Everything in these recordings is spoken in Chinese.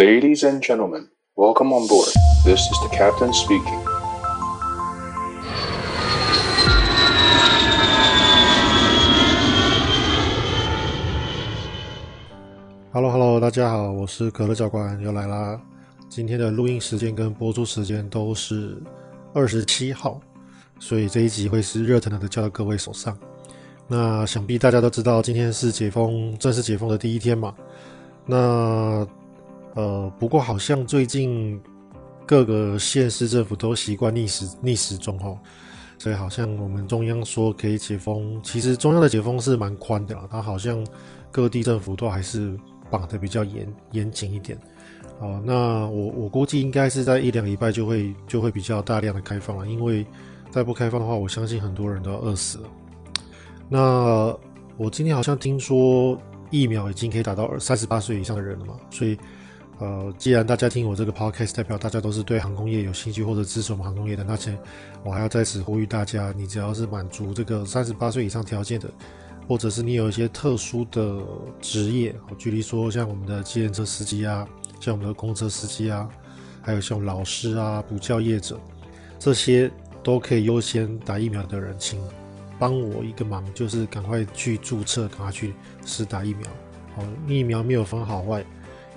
Ladies and gentlemen, welcome on board. This is the captain speaking. Hello Hello，大家好，我是可乐教官又来啦。今天的录音时间跟播出时间都是二十七号，所以这一集会是热腾腾的交到各位手上。那想必大家都知道，今天是解封正式解封的第一天嘛。那呃，不过好像最近各个县市政府都习惯逆时逆时钟吼，所以好像我们中央说可以解封，其实中央的解封是蛮宽的啦，它好像各地政府都还是绑得比较严严谨一点。哦，那我我估计应该是在一两礼拜就会就会比较大量的开放了，因为再不开放的话，我相信很多人都要饿死了。那我今天好像听说疫苗已经可以打到三十八岁以上的人了嘛，所以。呃，既然大家听我这个 podcast，代表大家都是对航空业有兴趣或者支持我们航空业的，那且我还要在此呼吁大家，你只要是满足这个三十八岁以上条件的，或者是你有一些特殊的职业，举例说像我们的计程车司机啊，像我们的公车司机啊，还有像老师啊、补教业者，这些都可以优先打疫苗的人，请帮我一个忙，就是赶快去注册，赶快去施打疫苗。好，疫苗没有分好坏。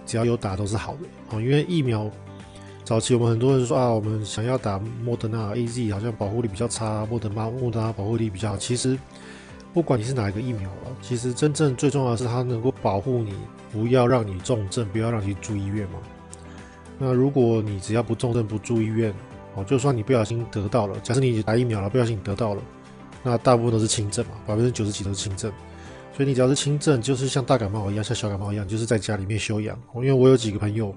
只要有打都是好的哦，因为疫苗早期我们很多人说啊，我们想要打莫德纳、AZ，好像保护力比较差，莫德纳、莫德纳保护力比较好。其实不管你是哪一个疫苗了，其实真正最重要的是它能够保护你，不要让你重症，不要让你住医院嘛。那如果你只要不重症、不住医院，哦，就算你不小心得到了，假设你打疫苗了，不小心得到了，那大部分都是轻症嘛，百分之九十几都是轻症。所以你只要是轻症，就是像大感冒一样，像小感冒一样，就是在家里面休养。因为我有几个朋友，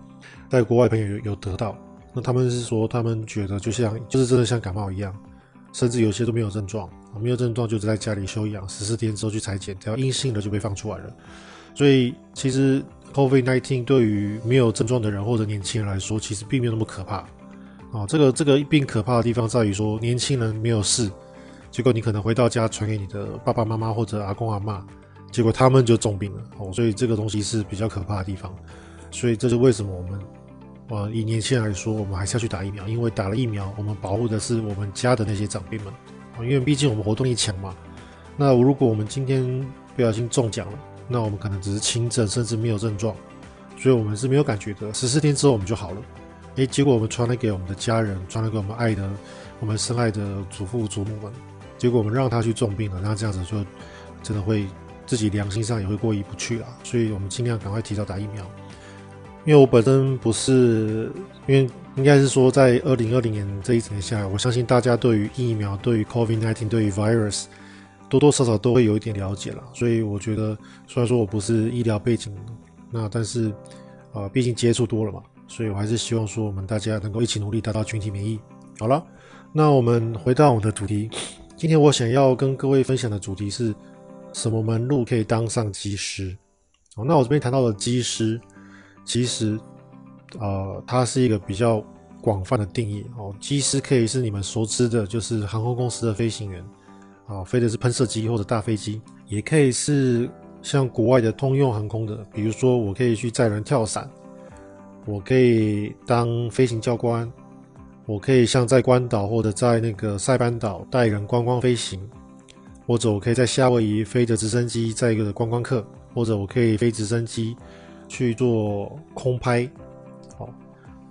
在国外朋友有有得到，那他们是说他们觉得就像就是真的像感冒一样，甚至有些都没有症状，没有症状就只在家里休养十四天之后去采检，只要阴性的就被放出来了。所以其实 COVID-19 对于没有症状的人或者年轻人来说，其实并没有那么可怕。啊，这个这个病可怕的地方在于说，年轻人没有事，结果你可能回到家传给你的爸爸妈妈或者阿公阿嬷。结果他们就中病了哦，所以这个东西是比较可怕的地方，所以这是为什么我们，呃，以年轻人来说，我们还是要去打疫苗，因为打了疫苗，我们保护的是我们家的那些长辈们，因为毕竟我们活动力强嘛。那如果我们今天不小心中奖了，那我们可能只是轻症，甚至没有症状，所以我们是没有感觉的。十四天之后我们就好了，诶，结果我们传了给我们的家人，传了给我们爱的、我们深爱的祖父祖母们，结果我们让他去中病了，那这样子就真的会。自己良心上也会过意不去啦，所以我们尽量赶快提早打疫苗。因为我本身不是，因为应该是说，在二零二零年这一整年下来，我相信大家对于疫苗、对于 COVID-19、对于 virus，多多少少都会有一点了解了。所以我觉得，虽然说我不是医疗背景，那但是，呃，毕竟接触多了嘛，所以我还是希望说，我们大家能够一起努力，达到群体免疫。好了，那我们回到我们的主题，今天我想要跟各位分享的主题是。什么门路可以当上机师？哦，那我这边谈到的机师，其实，呃，它是一个比较广泛的定义哦。机师可以是你们熟知的，就是航空公司的飞行员，啊，飞的是喷射机或者大飞机，也可以是像国外的通用航空的，比如说我可以去载人跳伞，我可以当飞行教官，我可以像在关岛或者在那个塞班岛带人观光飞行。或者我可以在夏威夷飞着直升机载一个观光客，或者我可以飞直升机去做空拍，好，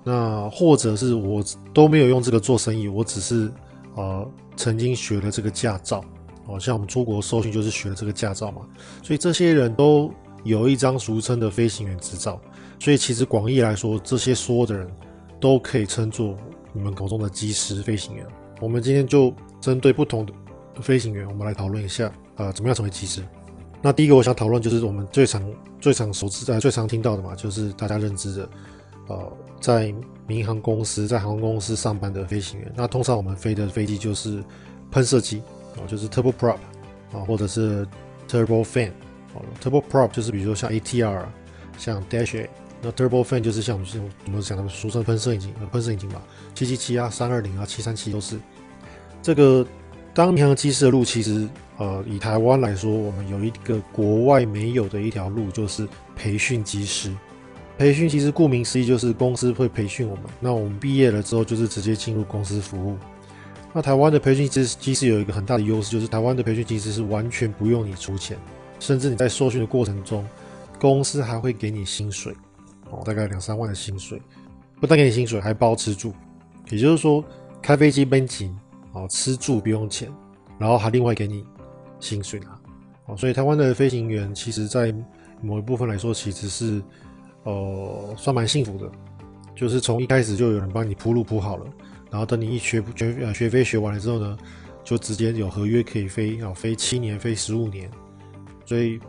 那或者是我都没有用这个做生意，我只是呃曾经学了这个驾照，哦，像我们出国受训就是学了这个驾照嘛，所以这些人都有一张俗称的飞行员执照，所以其实广义来说，这些所有的人都可以称作你们口中的机师飞行员。我们今天就针对不同的。飞行员，我们来讨论一下，呃，怎么样成为机师？那第一个我想讨论就是我们最常、最常熟知、在最常听到的嘛，就是大家认知的，呃，在民航公司、在航空公司上班的飞行员。那通常我们飞的飞机就是喷射机，啊、就是 turboprop 啊，或者是 turbofan 啊，turboprop 就是比如说像 ATR，像 Dash A，那 turbofan 就是像我们我们讲的俗称喷射引擎呃、喷射引擎吧，七七七啊、三二零啊、七三七都是这个。当民航机师的路，其实，呃，以台湾来说，我们有一个国外没有的一条路，就是培训机师。培训其实顾名思义就是公司会培训我们，那我们毕业了之后就是直接进入公司服务。那台湾的培训其实其实有一个很大的优势，就是台湾的培训其实是完全不用你出钱，甚至你在受训的过程中，公司还会给你薪水，哦，大概两三万的薪水，不但给你薪水，还包吃住。也就是说，开飞机奔紧，哦，吃住不用钱，然后还另外给你薪水拿，哦，所以台湾的飞行员其实在某一部分来说，其实是。呃，算蛮幸福的，就是从一开始就有人帮你铺路铺好了，然后等你一学学呃学飞学完了之后呢，就直接有合约可以飞啊，飞七年，飞十五年。所以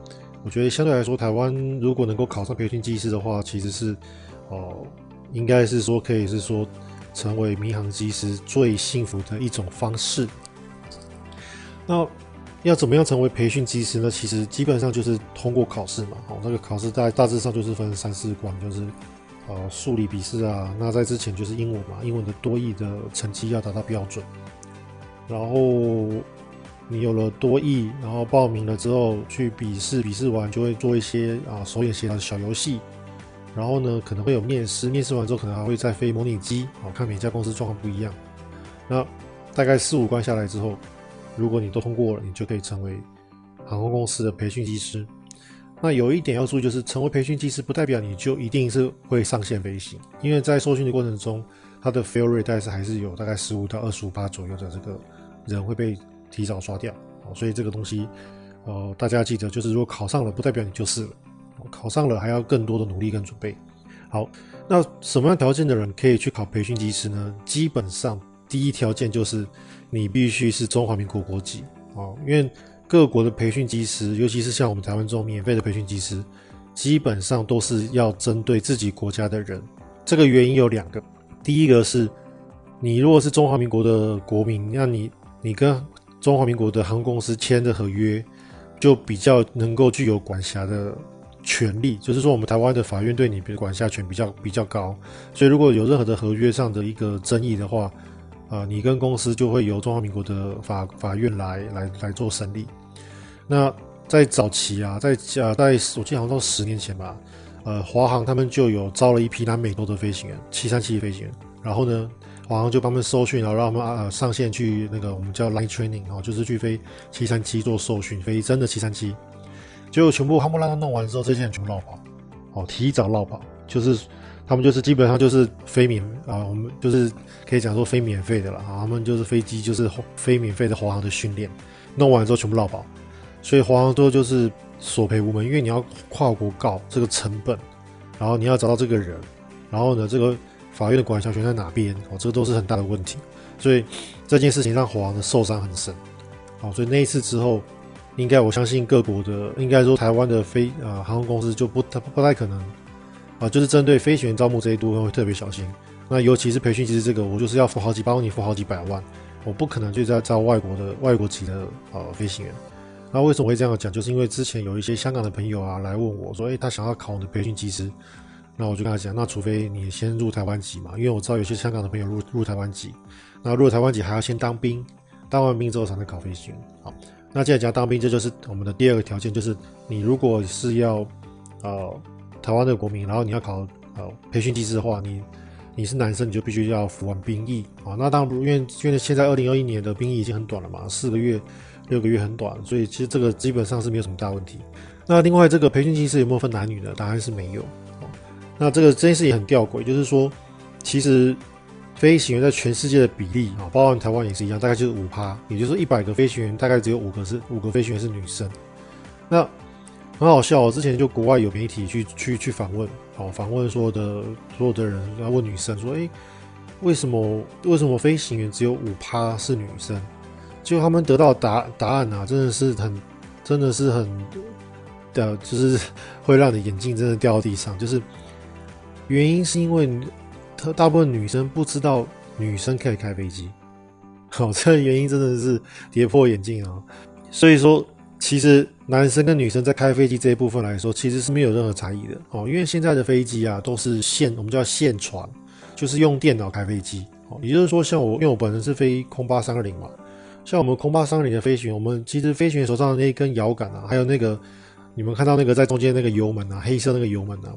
我觉得相对来说，台湾如果能够考上培训技师的话，其实是哦、应该是说可以是说成为民航机师最幸福的一种方式。那。要怎么样成为培训机师呢？其实基本上就是通过考试嘛。哦，那个考试大大致上就是分三四关，就是呃数理笔试啊。那在之前就是英文嘛，英文的多义的成绩要达到标准。然后你有了多义，然后报名了之后去笔试，笔试完就会做一些啊手眼协调的小游戏。然后呢，可能会有面试，面试完之后可能还会再飞模拟机。哦，看每家公司状况不一样。那大概四五关下来之后。如果你都通过了，你就可以成为航空公司的培训机师。那有一点要注意，就是成为培训机师不代表你就一定是会上线飞行，因为在受训的过程中，它的 fail rate 但是还是有大概十五到二十五趴左右的这个人会被提早刷掉。所以这个东西，呃，大家记得，就是如果考上了，不代表你就是了，考上了还要更多的努力跟准备。好，那什么样条件的人可以去考培训机师呢？基本上第一条件就是。你必须是中华民国国籍哦，因为各国的培训机师，尤其是像我们台湾这种免费的培训机师，基本上都是要针对自己国家的人。这个原因有两个，第一个是，你如果是中华民国的国民，那你你跟中华民国的航空公司签的合约，就比较能够具有管辖的权利，就是说我们台湾的法院对你的管辖权比较比较高，所以如果有任何的合约上的一个争议的话。啊，你跟公司就会由中华民国的法法院来来来做审理。那在早期啊，在呃，在我记得好像到十年前吧，呃，华航他们就有招了一批南美洲的飞行员，七三七飞行员。然后呢，华航就帮他们受训，然后让他们啊上线去那个我们叫 line training 啊，就是去飞七三七做受训，飞真的七三七。结果全部他们让他弄完之后，这些人全部落跑，哦，提早落跑，就是。他们就是基本上就是非免啊，我们就是可以讲说非免费的了啊。他们就是飞机就是非免费的华航的训练，弄完之后全部落跑，所以华航都就是索赔无门，因为你要跨国告这个成本，然后你要找到这个人，然后呢这个法院的管辖权在哪边哦，这个都是很大的问题。所以这件事情让华航的受伤很深，哦，所以那一次之后，应该我相信各国的应该说台湾的飞啊航空公司就不不不太可能。啊，就是针对飞行员招募这一部分会特别小心。那尤其是培训机师这个，我就是要付好几百万，你付好几百万，我不可能就在招外国的外国籍的呃飞行员。那为什么会这样讲？就是因为之前有一些香港的朋友啊来问我说，诶，他想要考我的培训机师，那我就跟他讲，那除非你先入台湾籍嘛，因为我知道有些香港的朋友入入台湾籍，那入台湾籍还要先当兵，当完兵之后才能考飞行员。好，那既然讲当兵，这就是我们的第二个条件，就是你如果是要呃。台湾的国民，然后你要考呃培训机师的话，你你是男生，你就必须要服完兵役啊。那当然不，因为因为现在二零二一年的兵役已经很短了嘛，四个月、六个月很短，所以其实这个基本上是没有什么大问题。那另外这个培训机师有没有分男女的？答案是没有。那这个这件事也很吊诡，就是说，其实飞行员在全世界的比例啊，包含台湾也是一样，大概就是五趴，也就是一百个飞行员大概只有五个是五个飞行员是女生。那很好笑，之前就国外有媒体去去去访问，好访问所有的所有的人，然后问女生说，诶，为什么为什么飞行员只有五趴是女生？就他们得到答答案啊，真的是很真的是很的，就是会让你眼镜真的掉到地上。就是原因是因为特大部分女生不知道女生可以开飞机，好，这原因真的是跌破眼镜啊，所以说。其实男生跟女生在开飞机这一部分来说，其实是没有任何差异的哦。因为现在的飞机啊，都是线，我们叫线传，就是用电脑开飞机。哦，也就是说，像我，因为我本身是飞空八三二零嘛，像我们空巴三二零的飞行员，我们其实飞行员手上的那一根摇杆啊，还有那个你们看到那个在中间那个油门啊，黑色那个油门啊，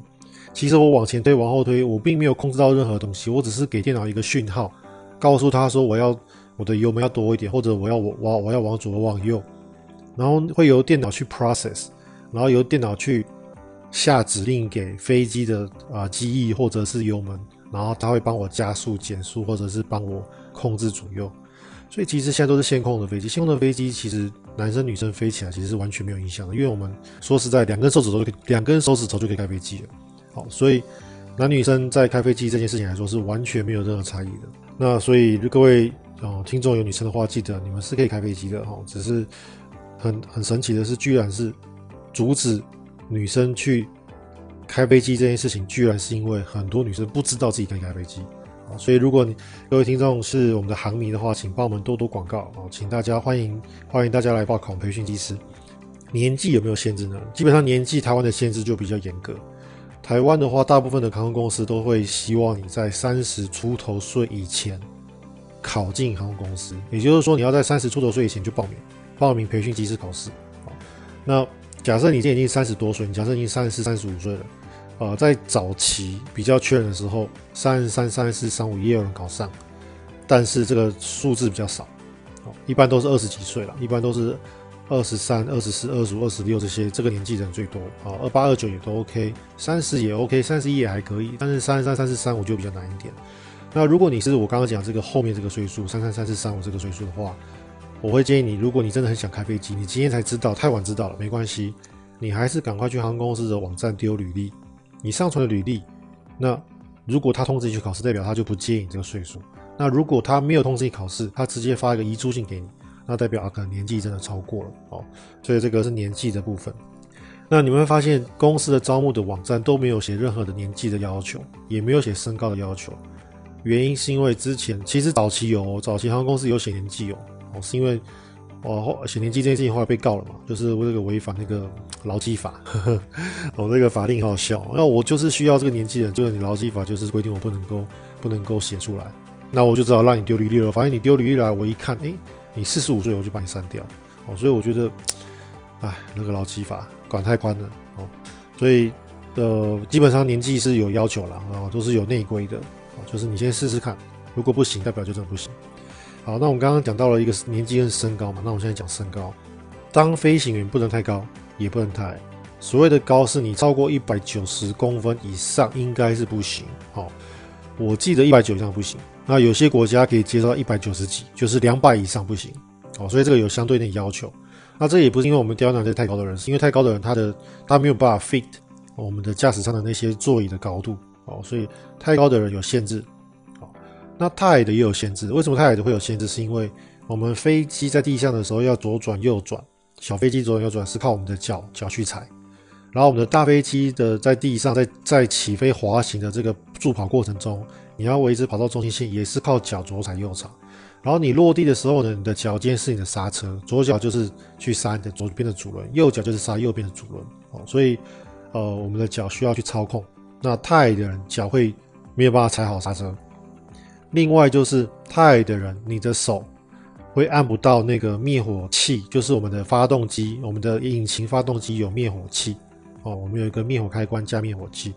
其实我往前推、往后推，我并没有控制到任何东西，我只是给电脑一个讯号，告诉他说我要我的油门要多一点，或者我要我我我要往左往右，然后会由电脑去 process，然后由电脑去下指令给飞机的啊、机翼或者是油门，然后它会帮我加速、减速，或者是帮我控制左右。所以其实现在都是线控的飞机，线控的飞机其实男生女生飞起来其实是完全没有影响的，因为我们说实在，两根手指头就可以，两根手指头就可以开飞机了。所以男女生在开飞机这件事情来说是完全没有任何差异的。那所以各位哦，听众有女生的话，记得你们是可以开飞机的哈，只是很很神奇的是，居然是阻止女生去开飞机这件事情，居然是因为很多女生不知道自己可以开飞机。所以，如果各位听众是我们的航迷的话，请帮我们多多广告啊！请大家欢迎欢迎大家来报考培训机师。年纪有没有限制呢？基本上年纪台湾的限制就比较严格。台湾的话，大部分的航空公司都会希望你在三十出头岁以前考进航空公司，也就是说，你要在三十出头岁以前就报名报名培训机师考试。那假设你现在已经三十多岁，你假设已经三十四、三十五岁了。呃，在早期比较缺人的时候，三十三、三十四、三五也有人考上，但是这个数字比较少，一般都是二十几岁了，一般都是二十三、二十四、二十五、二十六这些这个年纪人最多啊，二八、二九也都 OK，三十也 OK，三十一也还可以，但是三十三、三十三我就比较难一点。那如果你是我刚刚讲这个后面这个岁数，三三、三四、三五这个岁数的话，我会建议你，如果你真的很想开飞机，你今天才知道，太晚知道了没关系，你还是赶快去航空公司的网站丢履历。你上传的履历，那如果他通知你去考试，代表他就不介意你这个岁数。那如果他没有通知你考试，他直接发一个移出信给你，那代表啊，可能年纪真的超过了哦。所以这个是年纪的部分。那你们会发现，公司的招募的网站都没有写任何的年纪的要求，也没有写身高的要求。原因是因为之前其实早期有，早期航空公司有写年纪哦，哦，是因为。哦，写年纪这件事情后来被告了嘛，就是为这个违反那个劳基法，我、哦、这个法令很好笑。那我就是需要这个年纪的，就是你劳基法就是规定我不能够不能够写出来，那我就只好让你丢履历了。反正你丢履历来，我一看，诶，你四十五岁，我就把你删掉。哦，所以我觉得，哎，那个劳基法管太宽了。哦，所以呃，基本上年纪是有要求了，啊、哦，都是有内规的。哦，就是你先试试看，如果不行，代表就真的不行。好，那我们刚刚讲到了一个年纪跟身高嘛，那我们现在讲身高。当飞行员不能太高，也不能太矮。所谓的高，是你超过一百九十公分以上，应该是不行。好，我记得一百九以上不行。那有些国家可以接受一百九十几，就是两百以上不行。哦，所以这个有相对的要求。那这也不是因为我们刁难这太高的人，是因为太高的人他的他没有办法 fit 我们的驾驶舱的那些座椅的高度。哦，所以太高的人有限制哦。那太矮的也有限制，为什么太矮的会有限制？是因为我们飞机在地上的时候要左转右转，小飞机左转右转是靠我们的脚脚去踩，然后我们的大飞机的在地上在在起飞滑行的这个助跑过程中，你要维持跑道中心线也是靠脚左踩右踩，然后你落地的时候呢，你的脚尖是你的刹车，左脚就是去刹你的左边的主轮，右脚就是刹右边的主轮。哦，所以呃我们的脚需要去操控，那太矮的人脚会没有办法踩好刹车。另外就是太矮的人，你的手会按不到那个灭火器，就是我们的发动机，我们的引擎发动机有灭火器哦，我们有一个灭火开关加灭火器。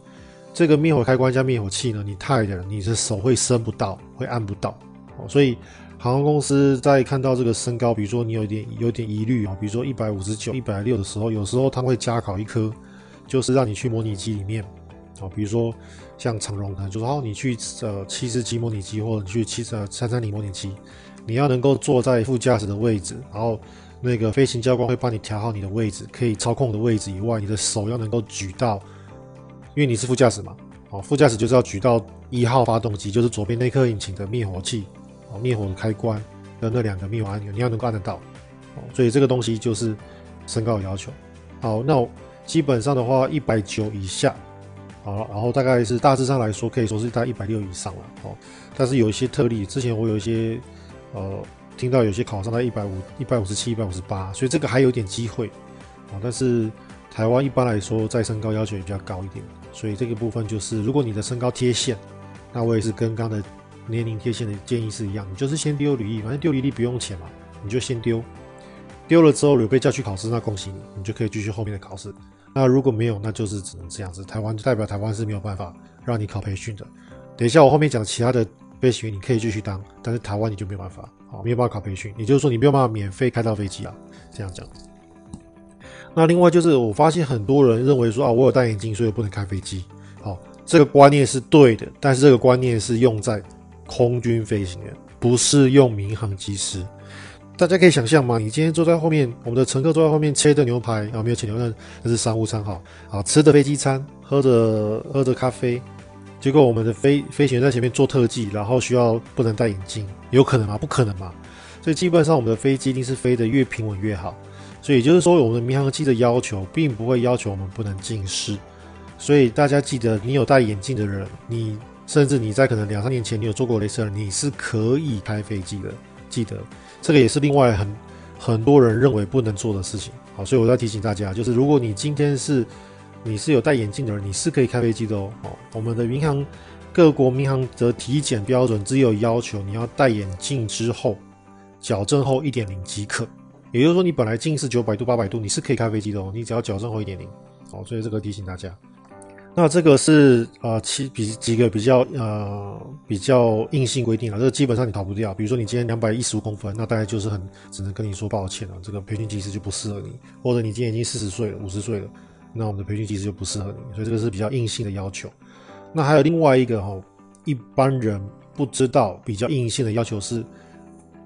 这个灭火开关加灭火器呢，你太矮的人，你的手会伸不到，会按不到哦。所以航空公司在看到这个身高，比如说你有点有点疑虑啊，比如说一百五十九、一百六的时候，有时候他会加考一科，就是让你去模拟机里面啊，比如说。像长荣可能就说，哦，你去呃七十级模拟机，或者你去七十三三零模拟机，你要能够坐在副驾驶的位置，然后那个飞行教官会帮你调好你的位置，可以操控的位置以外，你的手要能够举到，因为你是副驾驶嘛，哦，副驾驶就是要举到一号发动机，就是左边那颗引擎的灭火器，哦，灭火的开关的那两个灭火按钮，你要能够按得到，哦，所以这个东西就是身高的要求。好，那基本上的话，一百九以下。好了，然后大概是大致上来说，可以说是在一百六以上了哦。但是有一些特例，之前我有一些呃听到有些考上到一百五、一百五十七、一百五十八，所以这个还有点机会啊。但是台湾一般来说再身高要求也比较高一点，所以这个部分就是，如果你的身高贴线，那我也是跟刚的年龄贴线的建议是一样，你就是先丢履历，反正丢履历不用钱嘛，你就先丢。丢了之后有被叫去考试，那恭喜你，你就可以继续后面的考试。那如果没有，那就是只能这样子。台湾就代表台湾是没有办法让你考培训的。等一下我后面讲其他的飞行员，你可以继续当，但是台湾你就没有办法，好，没有办法考培训。也就是说，你没有办法免费开到飞机啊，这样讲。那另外就是，我发现很多人认为说啊，我有戴眼镜，所以我不能开飞机。好，这个观念是对的，但是这个观念是用在空军飞行员，不是用民航机师。大家可以想象吗？你今天坐在后面，我们的乘客坐在后面切的牛排啊，没有切牛肉，那是商务餐哈。啊，吃的飞机餐，喝着喝着咖啡，结果我们的飞飞行员在前面做特技，然后需要不能戴眼镜，有可能吗？不可能嘛。所以基本上我们的飞机一定是飞得越平稳越好。所以也就是说，我们的民航机的要求并不会要求我们不能近视。所以大家记得，你有戴眼镜的人，你甚至你在可能两三年前你有做过雷射，你是可以开飞机的。记得这个也是另外很很多人认为不能做的事情。好，所以我要提醒大家，就是如果你今天是你是有戴眼镜的人，你是可以开飞机的哦。哦，我们的民航各国民航的体检标准只有要求你要戴眼镜之后矫正后一点零即可。也就是说，你本来近视九百度、八百度，你是可以开飞机的哦。你只要矫正后一点零，好，所以这个提醒大家。那这个是呃，其比几个比较呃比较硬性规定了，这个基本上你逃不掉。比如说你今天两百一十五公分，那大概就是很只能跟你说抱歉了，这个培训机师就不适合你。或者你今天已经四十岁了、五十岁了，那我们的培训机师就不适合你。所以这个是比较硬性的要求。那还有另外一个哈、一般人不知道比较硬性的要求是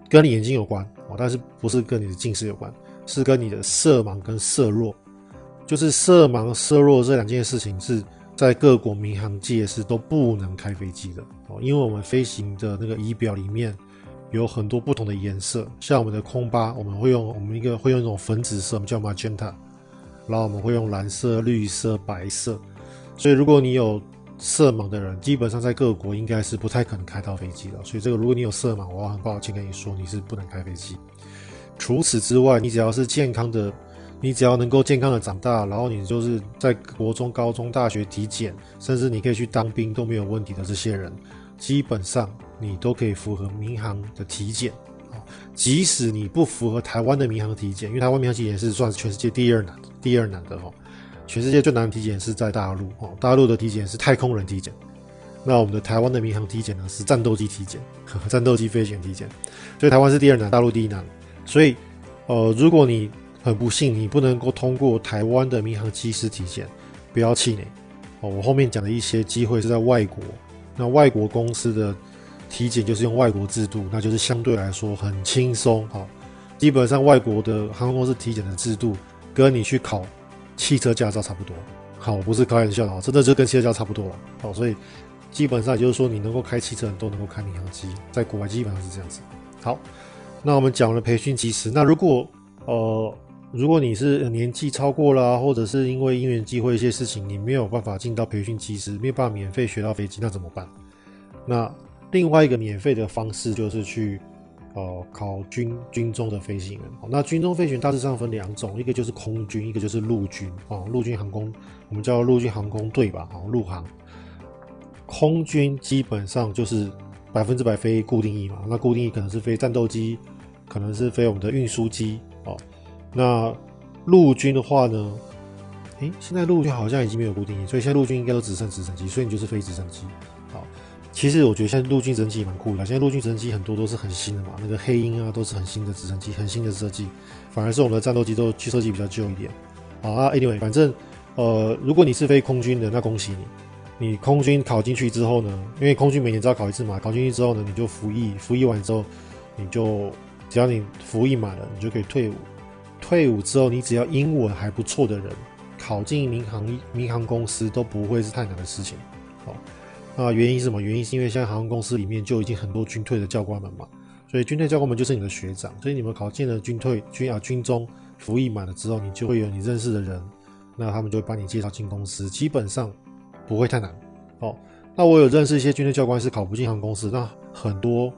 跟你眼睛有关哦。但是不是跟你的近视有关，是跟你的色盲跟色弱，就是色盲色弱这两件事情是在各国民航界是都不能开飞机的哦，因为我们飞行的那个仪表里面有很多不同的颜色，像我们的空巴，我们会用我们一个会用一种粉紫色，我们叫 magenta，然后我们会用蓝色、绿色、白色，所以如果你有色盲的人，基本上在各国应该是不太可能开到飞机的。所以这个，如果你有色盲，我要很抱歉跟你说，你是不能开飞机。除此之外，你只要是健康的，你只要能够健康的长大，然后你就是在国中、高中、大学体检，甚至你可以去当兵都没有问题的这些人，基本上你都可以符合民航的体检。即使你不符合台湾的民航体检，因为台湾民航体检是算全世界第二难的，第二难的哈。全世界最难的体检是在大陆哦，大陆的体检是太空人体检，那我们的台湾的民航体检呢是战斗机体检，战斗机飞行体检，所以台湾是第二难，大陆第一难。所以，呃，如果你很不幸你不能够通过台湾的民航机师体检，不要气馁哦。我后面讲的一些机会是在外国，那外国公司的体检就是用外国制度，那就是相对来说很轻松啊。基本上外国的航空公司体检的制度跟你去考。汽车驾照差不多，好，我不是开玩笑的，真的就跟汽车驾照差不多了，好，所以基本上也就是说，你能够开汽车，都能够开民航机，在国外基本上是这样子。好，那我们讲了培训机师，那如果呃，如果你是年纪超过了，或者是因为因缘机会一些事情，你没有办法进到培训机师，没有办法免费学到飞机，那怎么办？那另外一个免费的方式就是去。呃，考军军中的飞行员。那军中飞行员大致上分两种，一个就是空军，一个就是陆军哦。陆军航空，我们叫陆军航空队吧，哦，陆航。空军基本上就是百分之百飞固定翼嘛。那固定翼可能是飞战斗机，可能是飞我们的运输机哦。那陆军的话呢？诶，现在陆军好像已经没有固定翼，所以现在陆军应该都只剩直升机，所以你就是飞直升机。其实我觉得现在陆军直升机蛮酷的，现在陆军直升机很多都是很新的嘛，那个黑鹰啊都是很新的直升机，很新的设计，反而是我们的战斗机都去设计比较旧一点。好啊，anyway，反正呃，如果你是飞空军的，那恭喜你，你空军考进去之后呢，因为空军每年只要考一次嘛，考进去之后呢，你就服役，服役完之后，你就只要你服役满了，你就可以退伍。退伍之后，你只要英文还不错的人，考进民航民航公司都不会是太难的事情。好。啊，原因是什么？原因是因为现在航空公司里面就已经很多军退的教官们嘛，所以军退教官们就是你的学长，所以你们考进了军退军啊军中服役满了之后，你就会有你认识的人，那他们就会帮你介绍进公司，基本上不会太难。哦，那我有认识一些军队教官是考不进航空公司，那很多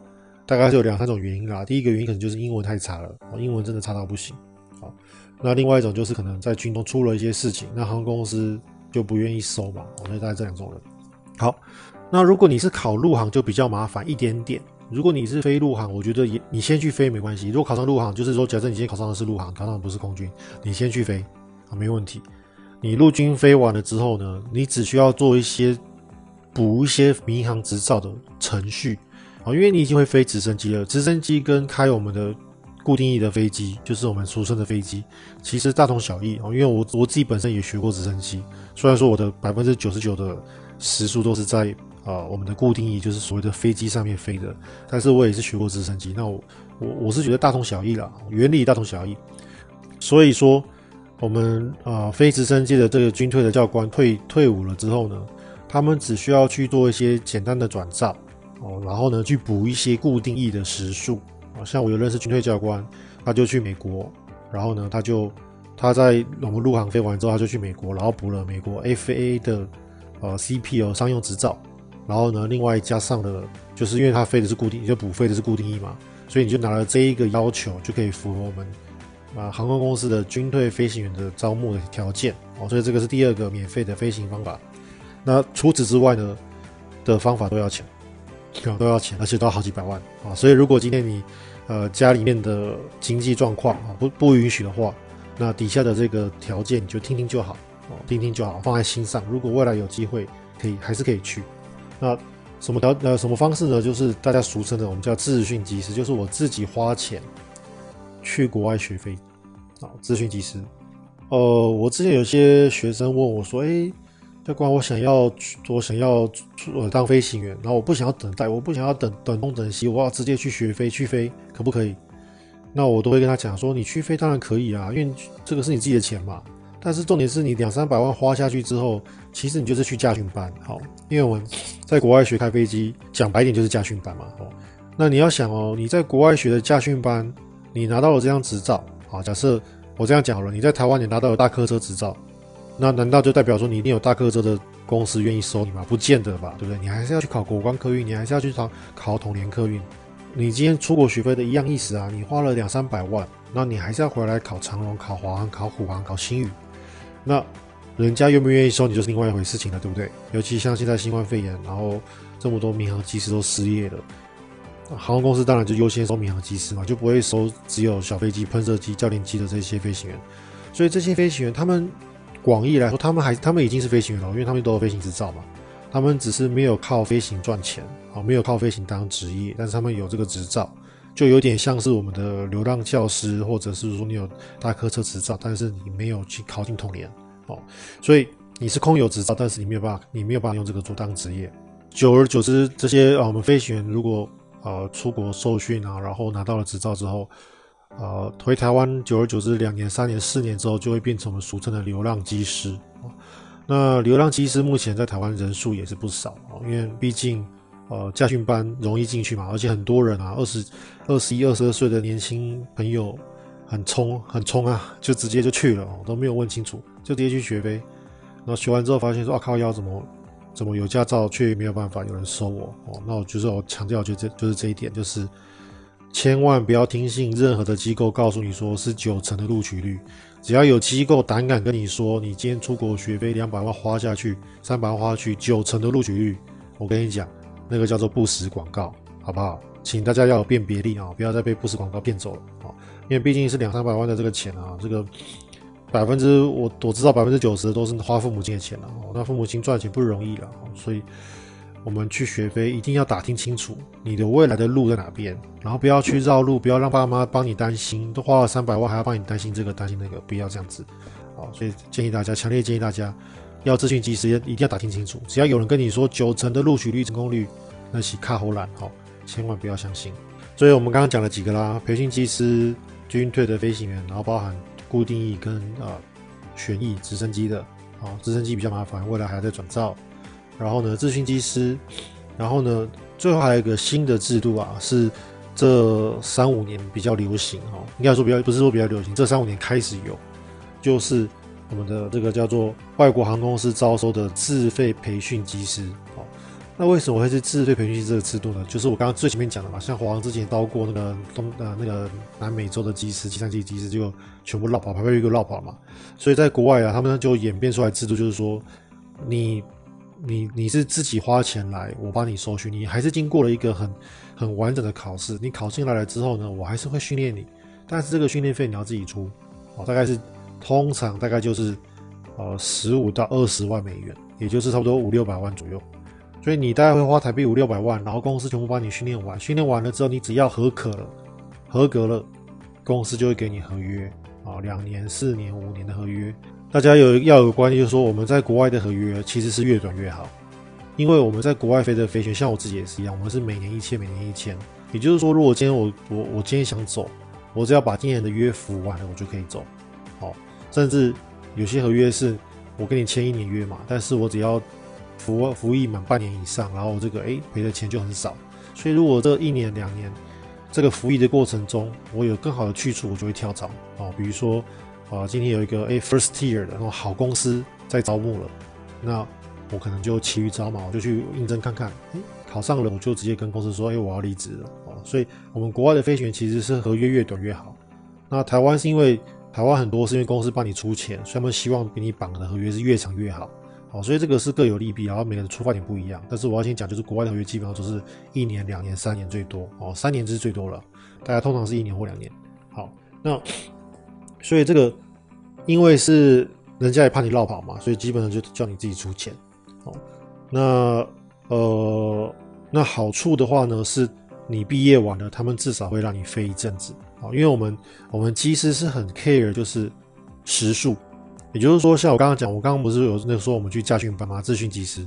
大概是有两三种原因啦。第一个原因可能就是英文太差了，英文真的差到不行。好，那另外一种就是可能在军中出了一些事情，那航空公司就不愿意收嘛。我哦，那大概这两种人。好，那如果你是考陆航，就比较麻烦一点点如果你是飞陆航，我觉得也你先去飞没关系。如果考上陆航，就是说，假设你今天考上的是陆航，考上不是空军，你先去飞啊，没问题。你陆军飞完了之后呢，你只需要做一些补一些民航执照的程序啊，因为你已经会飞直升机了。直升机跟开我们的固定翼的飞机，就是我们俗称的飞机，其实大同小异啊。因为我我自己本身也学过直升机，虽然说我的百分之九十九的时数都是在啊我们的固定翼，就是所谓的飞机上面飞的，但是我也是学过直升机。那我我我是觉得大同小异啦，原理大同小异，所以说。我们啊，飞直升机的这个军退的教官退退伍了之后呢，他们只需要去做一些简单的转照哦，然后呢去补一些固定翼的时数啊。像我有认识军退教官，他就去美国，然后呢他就他在我们陆航飞完之后，他就去美国，然后补了美国 FAA 的呃 CPO 商用执照，然后呢另外加上了，就是因为他飞的是固定，就补飞的是固定翼嘛，所以你就拿了这一个要求就可以符合我们。啊，航空公司的军退飞行员的招募的条件哦，所以这个是第二个免费的飞行方法。那除此之外呢，的方法都要钱，都要钱，而且都要好几百万啊。所以如果今天你呃家里面的经济状况啊不不允许的话，那底下的这个条件你就听听就好哦，听听就好，放在心上。如果未来有机会，可以还是可以去。那什么条呃什么方式呢？就是大家俗称的我们叫自训机师，就是我自己花钱。去国外学飞，啊，自训机师。呃，我之前有些学生问我说：“诶，教官，我想要，我想要呃当飞行员，然后我不想要等待，我不想要等等东等西，我要直接去学飞，去飞，可不可以？”那我都会跟他讲说：“你去飞当然可以啊，因为这个是你自己的钱嘛。但是重点是你两三百万花下去之后，其实你就是去驾训班，好，因为我们在国外学开飞机，讲白点就是驾训班嘛。哦，那你要想哦，你在国外学的驾训班。”你拿到了这张执照，好，假设我这样讲好了，你在台湾你拿到了大客车执照，那难道就代表说你一定有大客车的公司愿意收你吗？不见得吧，对不对？你还是要去考国关客运，你还是要去考考统联客运。你今天出国学费的一样意思啊，你花了两三百万，那你还是要回来考长荣、考华航、考虎航、考新宇，那人家愿不愿意收你就是另外一回事情了，对不对？尤其像现在新冠肺炎，然后这么多民航机师都失业了。航空公司当然就优先收民航机师嘛，就不会收只有小飞机、喷射机、教练机的这些飞行员。所以这些飞行员，他们广义来说，他们还他们已经是飞行员了，因为他们都有飞行执照嘛。他们只是没有靠飞行赚钱啊，没有靠飞行当职业，但是他们有这个执照，就有点像是我们的流浪教师，或者是说你有大客车执照，但是你没有去考进统联哦。所以你是空有执照，但是你没有办法，你没有办法用这个做当职业。久而久之，这些啊，我们飞行员如果呃，出国受训啊，然后拿到了执照之后，呃，回台湾，久而久之，两年、三年、四年之后，就会变成我们俗称的流浪机师。那流浪机师目前在台湾人数也是不少啊，因为毕竟呃，驾训班容易进去嘛，而且很多人啊，二十二十一、二十二岁的年轻朋友很冲，很冲啊，就直接就去了，都没有问清楚，就直接去学飞。然后学完之后发现说，啊靠腰怎么？怎么有驾照却没有办法有人收我哦？那我就是我强调，就这就是这一点，就是千万不要听信任何的机构告诉你说是九成的录取率。只要有机构胆敢跟你说，你今天出国学飞两百万花下去，三百万花下去，九成的录取率，我跟你讲，那个叫做不实广告，好不好？请大家要有辨别力啊，不要再被不实广告骗走了啊！因为毕竟是两三百万的这个钱啊，这个。百分之我我知道百分之九十都是花父母亲的钱了哦，那父母亲赚钱不容易了，所以我们去学飞一定要打听清楚你的未来的路在哪边，然后不要去绕路，不要让爸妈帮你担心，都花了三百万还要帮你担心这个担心那个，不要这样子，好，所以建议大家，强烈建议大家要咨询机师一定要打听清楚，只要有人跟你说九成的录取率成功率，那是卡喉懒，好，千万不要相信。所以我们刚刚讲了几个啦，培训机师、军退的飞行员，然后包含。固定翼跟啊旋翼直升机的，啊直升机比较麻烦，未来还要再转照。然后呢，自训机师，然后呢，最后还有一个新的制度啊，是这三五年比较流行哈，应该说比较不是说比较流行，这三五年开始有，就是我们的这个叫做外国航空公司招收的自费培训机师哦。那为什么会是自费培训这个制度呢？就是我刚刚最前面讲的嘛，像华航之前招过那个东呃那个南美洲的机师、计算机机师，就全部落跑，排排一个落跑嘛。所以在国外啊，他们就演变出来制度，就是说你你你是自己花钱来，我帮你收训，你还是经过了一个很很完整的考试。你考进来了之后呢，我还是会训练你，但是这个训练费你要自己出，哦，大概是通常大概就是呃十五到二十万美元，也就是差不多五六百万左右。所以你大概会花台币五六百万，然后公司全部帮你训练完，训练完了之后，你只要合格了，合格了，公司就会给你合约啊，两年、四年、五年的合约。大家有要有观念，就是说我们在国外的合约其实是越短越好，因为我们在国外飞的飞行，像我自己也是一样，我们是每年一签，每年一签。也就是说，如果今天我我我今天想走，我只要把今年的约服完了，我就可以走。好，甚至有些合约是我跟你签一年约嘛，但是我只要。服服役满半年以上，然后这个哎赔的钱就很少，所以如果这一年两年这个服役的过程中，我有更好的去处，我就会跳槽啊。比如说啊，今天有一个哎 first tier 的那种好公司在招募了，那我可能就骑驴找马，我就去应征看看，哎考上了我就直接跟公司说，哎我要离职了哦。所以我们国外的飞行员其实是合约越短越好。那台湾是因为台湾很多是因为公司帮你出钱，所以他们希望给你绑的合约是越长越好。好，所以这个是各有利弊，然后每个人出发点不一样。但是我要先讲，就是国外的合约基本上都是一年、两年、三年最多哦，三年是最多了，大家通常是一年或两年。好，那所以这个因为是人家也怕你落跑嘛，所以基本上就叫你自己出钱。哦，那呃，那好处的话呢，是你毕业完了，他们至少会让你飞一阵子啊，因为我们我们机师是很 care 就是时数。也就是说，像我刚刚讲，我刚刚不是有那个说我们去驾训班吗？自训机师，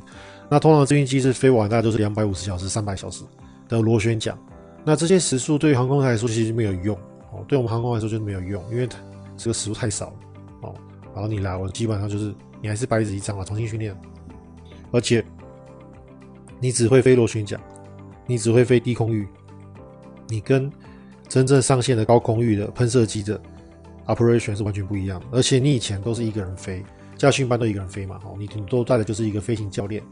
那通常自训机师飞完大概都是两百五十小时、三百小时的螺旋桨。那这些时数对于航空来说其实没有用哦，对我们航空来说就是没有用，因为它这个时数太少了哦。然后你来，我基本上就是你还是白纸一张啊，重新训练。而且你只会飞螺旋桨，你只会飞低空域，你跟真正上线的高空域的喷射机的。Operation 是完全不一样的，而且你以前都是一个人飞，驾训班都一个人飞嘛，哦，你你都带的就是一个飞行教练。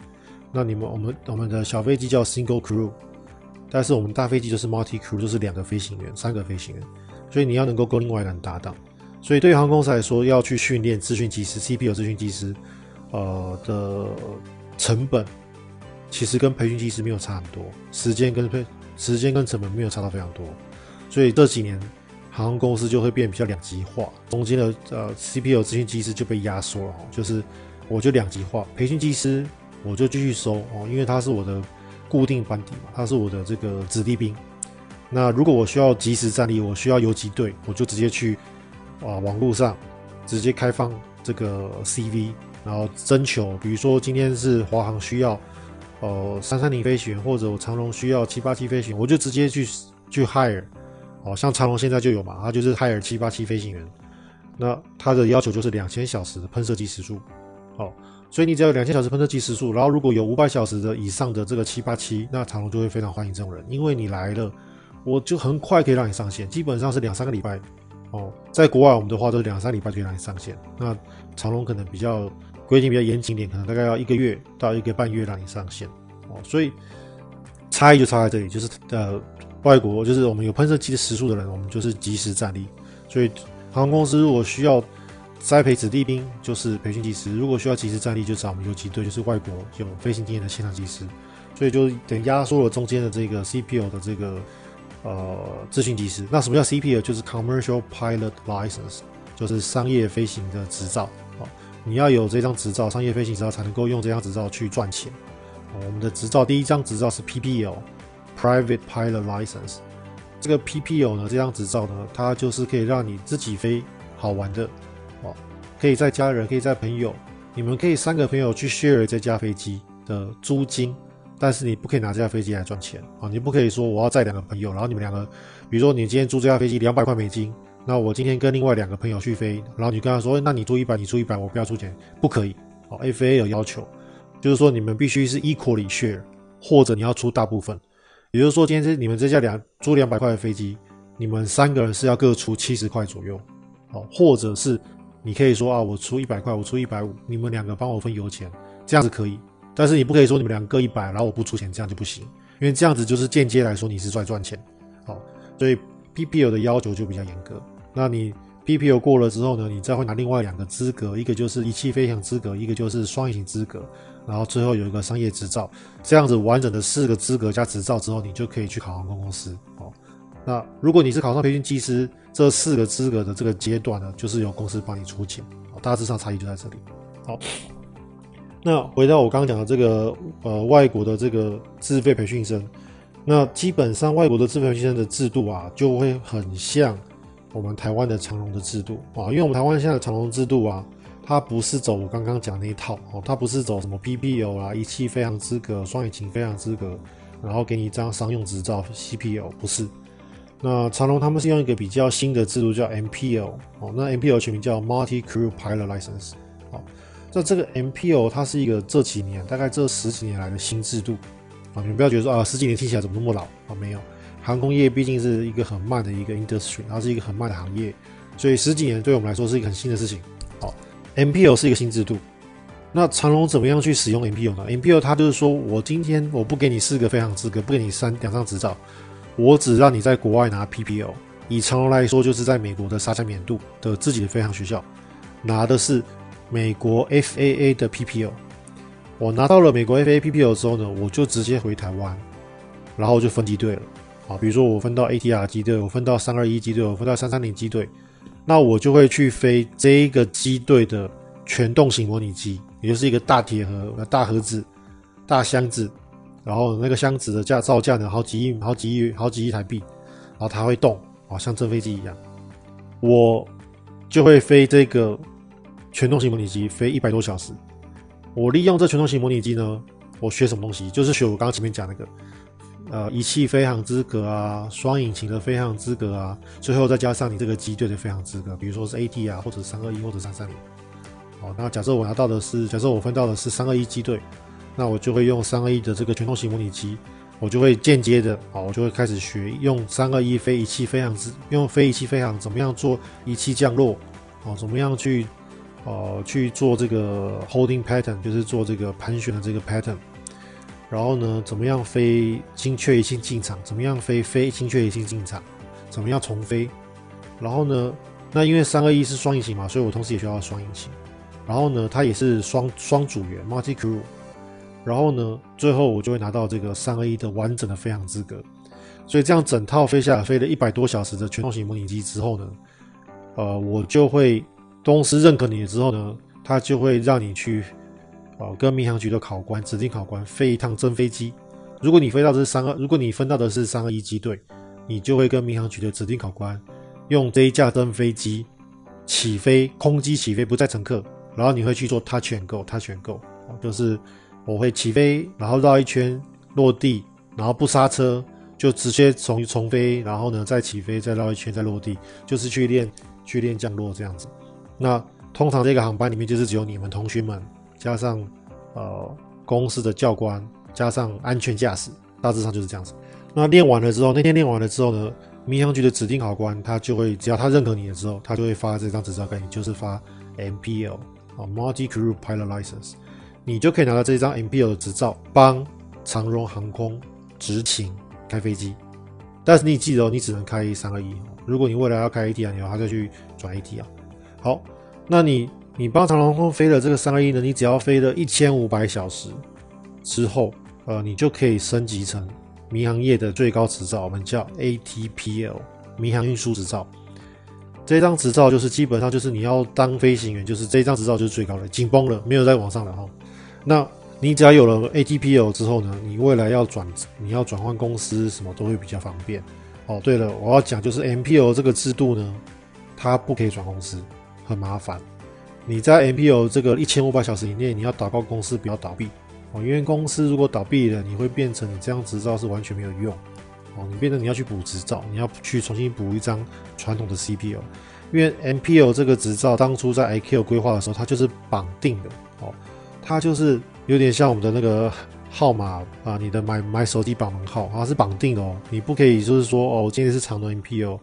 那你们我们我们的小飞机叫 Single Crew，但是我们大飞机就是 Multi Crew，就是两个飞行员、三个飞行员，所以你要能够跟另外一个人搭档。所以对于航空公司来说，要去训练咨询机师、CPU 咨询机师，呃的成本其实跟培训机师没有差很多，时间跟培时间跟成本没有差到非常多，所以这几年。航空公司就会变比较两极化，中间的呃 CPU 咨询机师就被压缩了，就是我就两极化，培训机师我就继续收哦，因为他是我的固定班底嘛，他是我的这个子弟兵。那如果我需要即时战力，我需要游击队，我就直接去啊网络上直接开放这个 CV，然后征求，比如说今天是华航需要呃三三零飞行员，或者我长龙需要七八七飞行员，我就直接去去 hire。哦，像长龙现在就有嘛，它就是海尔七八七飞行员，那它的要求就是两千小时的喷射机时数，哦，所以你只要有两千小时喷射机时数，然后如果有五百小时的以上的这个七八七，那长龙就会非常欢迎这种人，因为你来了，我就很快可以让你上线，基本上是两三个礼拜，哦，在国外我们的话都是两三礼拜就可以让你上线，那长龙可能比较规定比较严谨点，可能大概要一个月到一个半月让你上线，哦，所以差异就差在这里，就是呃。外国就是我们有喷射机的时速的人，我们就是即时战力。所以航空公司如果需要栽培子弟兵，就是培训机师；如果需要即时战力，就找我们游击队，就是外国有飞行经验的现场机师。所以就等压缩了中间的这个 CPL 的这个呃咨询机师。那什么叫 CPL？就是 Commercial Pilot License，就是商业飞行的执照。啊，你要有这张执照，商业飞行执照才能够用这张执照去赚钱。我们的执照第一张执照是 PPL。Private Pilot License，这个 PPL 呢，这张执照呢，它就是可以让你自己飞好玩的哦，可以载家人，可以载朋友，你们可以三个朋友去 share 这架飞机的租金，但是你不可以拿这架飞机来赚钱啊，你不可以说我要载两个朋友，然后你们两个，比如说你今天租这架飞机两百块美金，那我今天跟另外两个朋友去飞，然后你跟他说，那你租一百，你租一百，我不要出钱，不可以，哦，FAA 有要求，就是说你们必须是 equally share，或者你要出大部分。也就是说，今天这你们这架两租两百块的飞机，你们三个人是要各出七十块左右，哦，或者是你可以说啊，我出一百块，我出一百五，你们两个帮我分油钱，这样子可以。但是你不可以说你们两个各一百，然后我不出钱，这样就不行，因为这样子就是间接来说你是在赚钱，好，所以 PPL 的要求就比较严格。那你 PPO 过了之后呢，你再会拿另外两个资格，一个就是仪器飞行资格，一个就是双引擎资格，然后最后有一个商业执照，这样子完整的四个资格加执照之后，你就可以去考航空公司。哦，那如果你是考上培训技师，这四个资格的这个阶段呢，就是由公司帮你出钱。大致上差异就在这里。好，那回到我刚刚讲的这个呃外国的这个自费培训生，那基本上外国的自费培训生的制度啊，就会很像。我们台湾的长荣的制度啊，因为我们台湾现在的长荣制度啊，它不是走我刚刚讲那一套哦，它不是走什么 PPL 啊，仪器飞行资格、双引擎飞行资格，然后给你一张商用执照 CPL，不是。那长荣他们是用一个比较新的制度叫 MPL 哦，那 MPL 全名叫 Multi Crew Pilot License。好，那这个 MPL 它是一个这几年大概这十几年来的新制度啊，你们不要觉得说啊十几年听起来怎么那么老啊，没有。航空业毕竟是一个很慢的一个 industry，它是一个很慢的行业，所以十几年对我们来说是一个很新的事情。好，MPO 是一个新制度。那长荣怎么样去使用 MPO 呢？MPO 它就是说我今天我不给你四个飞行资格，不给你三两张执照，我只让你在国外拿 PPL。以长荣来说，就是在美国的沙加缅度的自己的飞行学校拿的是美国 FAA 的 PPL。我拿到了美国 FAA PPL 之后呢，我就直接回台湾，然后就分机队了。啊，比如说我分到 ATR 机队，我分到三二一机队，我分到三三零机队，那我就会去飞这一个机队的全动型模拟机，也就是一个大铁盒、大盒子、大箱子，然后那个箱子的价造价呢，好几亿、好几亿、好几亿台币，然后它会动，啊，像真飞机一样，我就会飞这个全动型模拟机，飞一百多小时。我利用这全动型模拟机呢，我学什么东西？就是学我刚刚前面讲那个。呃，仪器飞行资格啊，双引擎的飞行资格啊，最后再加上你这个机队的飞行资格，比如说是 AT 啊，或者三二一或者三三零。好，那假设我拿到的是，假设我分到的是三二一机队，那我就会用三二一的这个全动型模拟机，我就会间接的，好，我就会开始学用三二一飞仪器飞行资，用飞仪器飞行怎么样做仪器降落，哦，怎么样去，呃，去做这个 holding pattern，就是做这个盘旋的这个 pattern。然后呢，怎么样飞精确仪器进场？怎么样飞非精确仪器进场？怎么样重飞？然后呢，那因为三二一是双引擎嘛，所以我同时也需要双引擎。然后呢，它也是双双组员 （multi crew）。然后呢，最后我就会拿到这个三二一的完整的飞行资格。所以这样整套飞下来，飞了一百多小时的全动型模拟机之后呢，呃，我就会公司认可你了之后呢，他就会让你去。哦，跟民航局的考官指定考官飞一趟真飞机。如果你飞到的是三二，如果你分到的是三二一机队，你就会跟民航局的指定考官用这一架真飞机起飞，空机起飞不载乘客，然后你会去做 touch and go，touch and go，就是我会起飞，然后绕一圈落地，然后不刹车就直接重重飞，然后呢再起飞，再绕一圈再落地，就是去练去练降落这样子。那通常这个航班里面就是只有你们同学们。加上，呃，公司的教官，加上安全驾驶，大致上就是这样子。那练完了之后，那天练完了之后呢，民航局的指定考官他就会，只要他认可你了之后，他就会发这张执照给你，就是发 MPL 啊，Multi Crew Pilot License，你就可以拿到这张 MPL 的执照，帮长荣航空执勤开飞机。但是你记得哦，你只能开三二一。如果你未来要开 AT 啊，你要再去转 AT 啊。好，那你。你帮长龙航空飞了这个三二一呢，你只要飞了一千五百小时之后，呃，你就可以升级成民航业的最高执照，我们叫 ATPL 民航运输执照。这张执照就是基本上就是你要当飞行员，就是这张执照就是最高的，紧绷了，没有再往上了哈。那你只要有了 ATPL 之后呢，你未来要转，你要转换公司什么都会比较方便。哦，对了，我要讲就是 MPL 这个制度呢，它不可以转公司，很麻烦。你在 MPO 这个一千五百小时以内，你要祷告公司不要倒闭。哦，因为公司如果倒闭了，你会变成你这张执照是完全没有用。哦，你变成你要去补执照，你要去重新补一张传统的 CPO，因为 MPO 这个执照当初在 IQ 规划的时候，它就是绑定的。哦，它就是有点像我们的那个号码啊，你的买买手机绑门号，它是绑定的哦，你不可以就是说哦，我今天是长荣 MPL，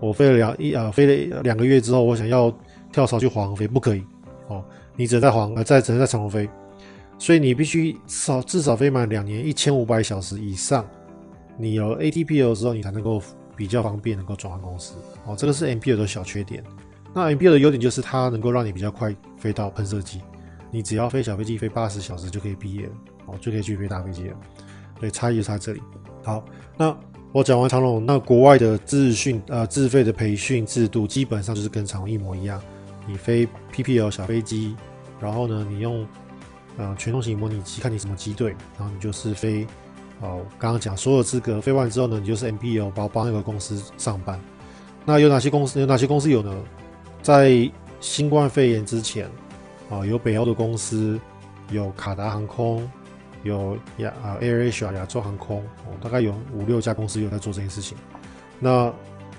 我飞了两一啊，飞了两个月之后，我想要。跳槽去华航飞不可以哦，你只能在华航呃在只能在长荣飞，所以你必须少至少飞满两年一千五百小时以上，你有 ATP 的时候，你才能够比较方便能够转换公司哦。这个是 MPL 的小缺点。那 MPL 的优点就是它能够让你比较快飞到喷射机，你只要飞小飞机飞八十小时就可以毕业了，哦，就可以去飞大飞机了。对，差异就差这里。好，那我讲完长荣，那国外的自训呃自费的培训制度基本上就是跟长荣一模一样。你飞 PPL 小飞机，然后呢，你用呃全动型模拟机，看你什么机队，然后你就是飞哦，刚刚讲所有资格飞完之后呢，你就是 MPL 包帮那个公司上班。那有哪些公司？有哪些公司有呢？在新冠肺炎之前，啊，有北欧的公司，有卡达航空，有亚啊 AirAsia 亚洲航空，哦，大概有五六家公司有在做这件事情。那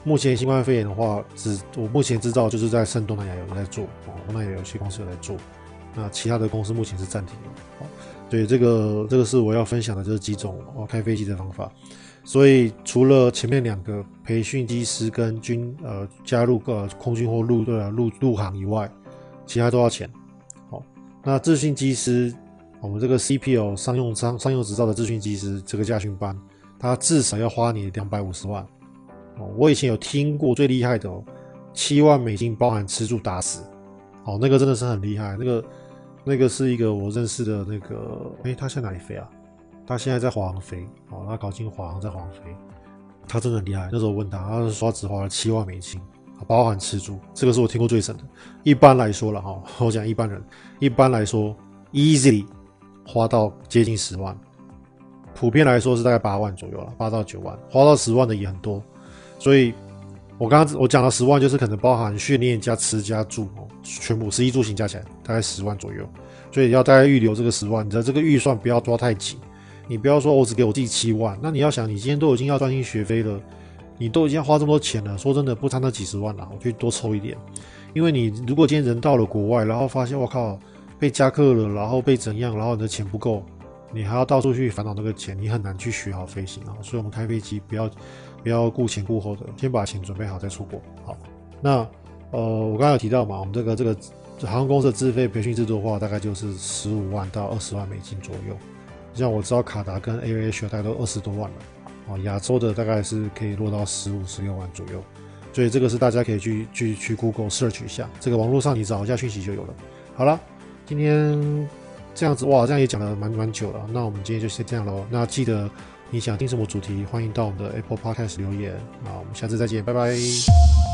目前新冠肺炎的话，只我目前知道就是在圣东南亚有人在做，哦，东南亚有些公司有在做。那其他的公司目前是暂停了。好，对，这个这个是我要分享的，就是几种哦开飞机的方法。所以除了前面两个培训机师跟军呃加入个空军或陆呃陆陆航以外，其他都要钱。好，那自训机师，我们这个 CPL 商用商商用执照的自训机师这个驾训班，他至少要花你两百五十万。哦，我以前有听过最厉害的哦，七万美金包含吃住打死。哦，那个真的是很厉害，那个那个是一个我认识的那个，诶，他现在哪里飞啊？他现在在华航飞，哦，他搞进华航，在华航飞，他真的很厉害。那时候问他，他是说只花了七万美金，包含吃住，这个是我听过最省的。一般来说了哈，我讲一般人，一般来说，easily 花到接近十万，普遍来说是大概八万左右了，八到九万，花到十万的也很多。所以，我刚刚我讲了十万，就是可能包含训练加吃加住哦，全部食衣住行加起来大概十万左右。所以要大概预留这个十万，你的这个预算不要抓太紧。你不要说，我只给我自己七万，那你要想，你今天都已经要专心学飞了，你都已经花这么多钱了，说真的，不差那几十万了，我去多抽一点，因为你如果今天人到了国外，然后发现我靠被加课了，然后被怎样，然后你的钱不够，你还要到处去烦恼那个钱，你很难去学好飞行啊。所以我们开飞机不要不要顾前顾后的，先把钱准备好再出国。好，那呃，我刚才有提到嘛，我们这个这个航空公司的自费培训制度的话，大概就是十五万到二十万美金左右。像我知道卡达跟 a i r a 大概都二十多万了，哦，亚洲的大概是可以落到十五、十六万左右，所以这个是大家可以去去去 Google search 一下，这个网络上你找一下讯息就有了。好了，今天这样子哇，这样也讲了蛮蛮久了，那我们今天就先这样喽。那记得你想听什么主题，欢迎到我们的 Apple Podcast 留言，那我们下次再见，拜拜。